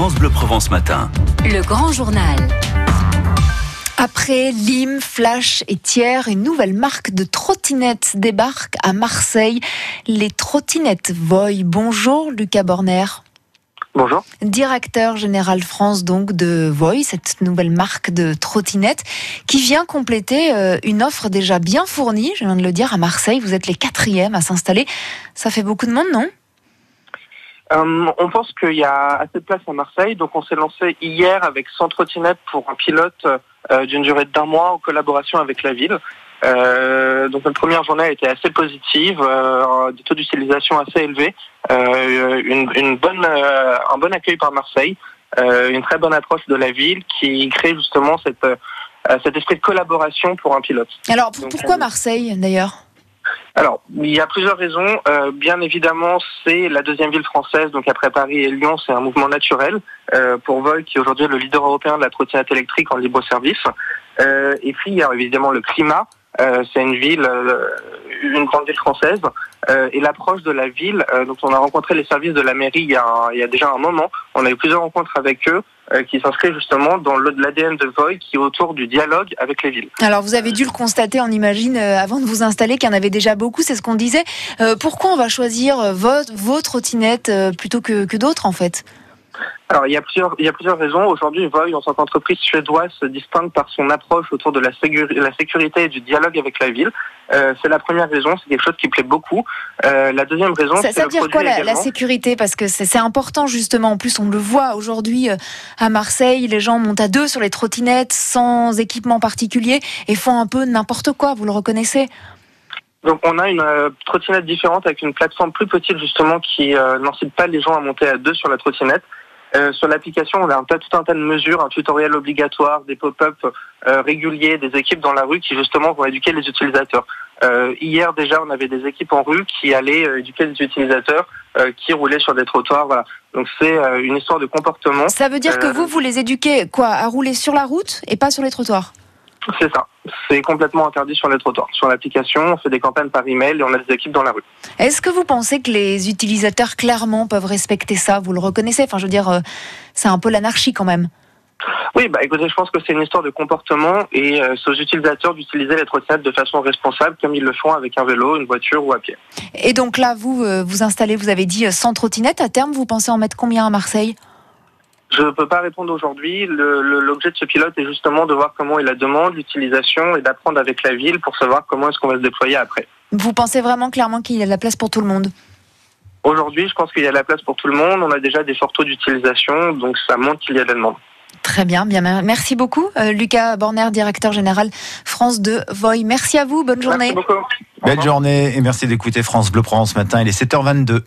France Bleu Provence Matin. Le grand journal. Après Lim, Flash et Thiers, une nouvelle marque de trottinettes débarque à Marseille. Les trottinettes Voy. Bonjour Lucas Borner. Bonjour. Directeur général France donc de Voy, cette nouvelle marque de trottinettes qui vient compléter euh, une offre déjà bien fournie, je viens de le dire, à Marseille. Vous êtes les quatrièmes à s'installer. Ça fait beaucoup de monde, non? Euh, on pense qu'il y a assez de place à Marseille, donc on s'est lancé hier avec 100 trottinettes pour un pilote euh, d'une durée d'un mois en collaboration avec la ville. Euh, donc notre première journée a été assez positive, euh, des taux d'utilisation assez élevés, euh, une, une bonne, euh, un bon accueil par Marseille, euh, une très bonne approche de la ville qui crée justement cette, euh, cet esprit de collaboration pour un pilote. Alors Donc, pourquoi euh, Marseille d'ailleurs? Alors, il y a plusieurs raisons. Euh, bien évidemment, c'est la deuxième ville française, donc après Paris et Lyon, c'est un mouvement naturel euh, pour Vol, qui est aujourd'hui le leader européen de la trottinette électrique en libre service. Euh, et puis, il y a évidemment le climat. Euh, c'est une ville, euh, une grande ville française, euh, et l'approche de la ville. donc, on a rencontré les services de la mairie il y a, il y a déjà un moment. On a eu plusieurs rencontres avec eux euh, qui s'inscrivent justement dans l'ADN de Voy, qui est autour du dialogue avec les villes. Alors vous avez dû le constater, on imagine, euh, avant de vous installer, qu'il y en avait déjà beaucoup, c'est ce qu'on disait. Euh, pourquoi on va choisir euh, vos, trottinettes plutôt que d'autres en fait? Alors, il y a plusieurs, il y a plusieurs raisons. Aujourd'hui, Voy, en tant qu'entreprise suédoise, se distingue par son approche autour de la, sécuri- la sécurité et du dialogue avec la ville. Euh, c'est la première raison, c'est quelque chose qui plaît beaucoup. Euh, la deuxième raison, Ça, ça veut dire quoi la, sécurité? Parce que c'est c'est important justement. En plus, on le voit aujourd'hui euh, à Marseille, les gens montent à deux sur les trottinettes sans équipement particulier et font un peu n'importe quoi. Vous le reconnaissez? Donc, on a une euh, trottinette différente avec une plateforme plus petite justement qui euh, n'incite pas les gens à monter à deux sur la trottinette. Euh, sur l'application, on a un tas, tout un tas de mesures, un tutoriel obligatoire, des pop-up euh, réguliers, des équipes dans la rue qui justement vont éduquer les utilisateurs. Euh, hier déjà, on avait des équipes en rue qui allaient euh, éduquer les utilisateurs euh, qui roulaient sur des trottoirs. Voilà. Donc c'est euh, une histoire de comportement. Ça veut dire que vous, vous les éduquez quoi à rouler sur la route et pas sur les trottoirs? C'est ça. C'est complètement interdit sur les trottoirs. Sur l'application, on fait des campagnes par email et on a des équipes dans la rue. Est-ce que vous pensez que les utilisateurs clairement peuvent respecter ça? Vous le reconnaissez? Enfin, je veux dire, euh, c'est un peu l'anarchie quand même. Oui, bah écoutez, je pense que c'est une histoire de comportement et euh, c'est aux utilisateurs d'utiliser les trottinettes de façon responsable comme ils le font avec un vélo, une voiture ou à pied. Et donc là, vous euh, vous installez, vous avez dit euh, 100 trottinettes. À terme, vous pensez en mettre combien à Marseille? Je ne peux pas répondre aujourd'hui. L'objet de ce pilote est justement de voir comment est la demande, l'utilisation et d'apprendre avec la ville pour savoir comment est-ce qu'on va se déployer après. Vous pensez vraiment clairement qu'il y a de la place pour tout le monde? Aujourd'hui, je pense qu'il y a de la place pour tout le monde. On a déjà des forts taux d'utilisation, donc ça montre qu'il y a de la demande. Très bien, bien. Merci beaucoup, euh, Lucas Borner, directeur général France de Voy. Merci à vous. Bonne journée. Merci beaucoup. Au Belle journée et merci d'écouter France Bleu Provence ce matin. Il est 7h22.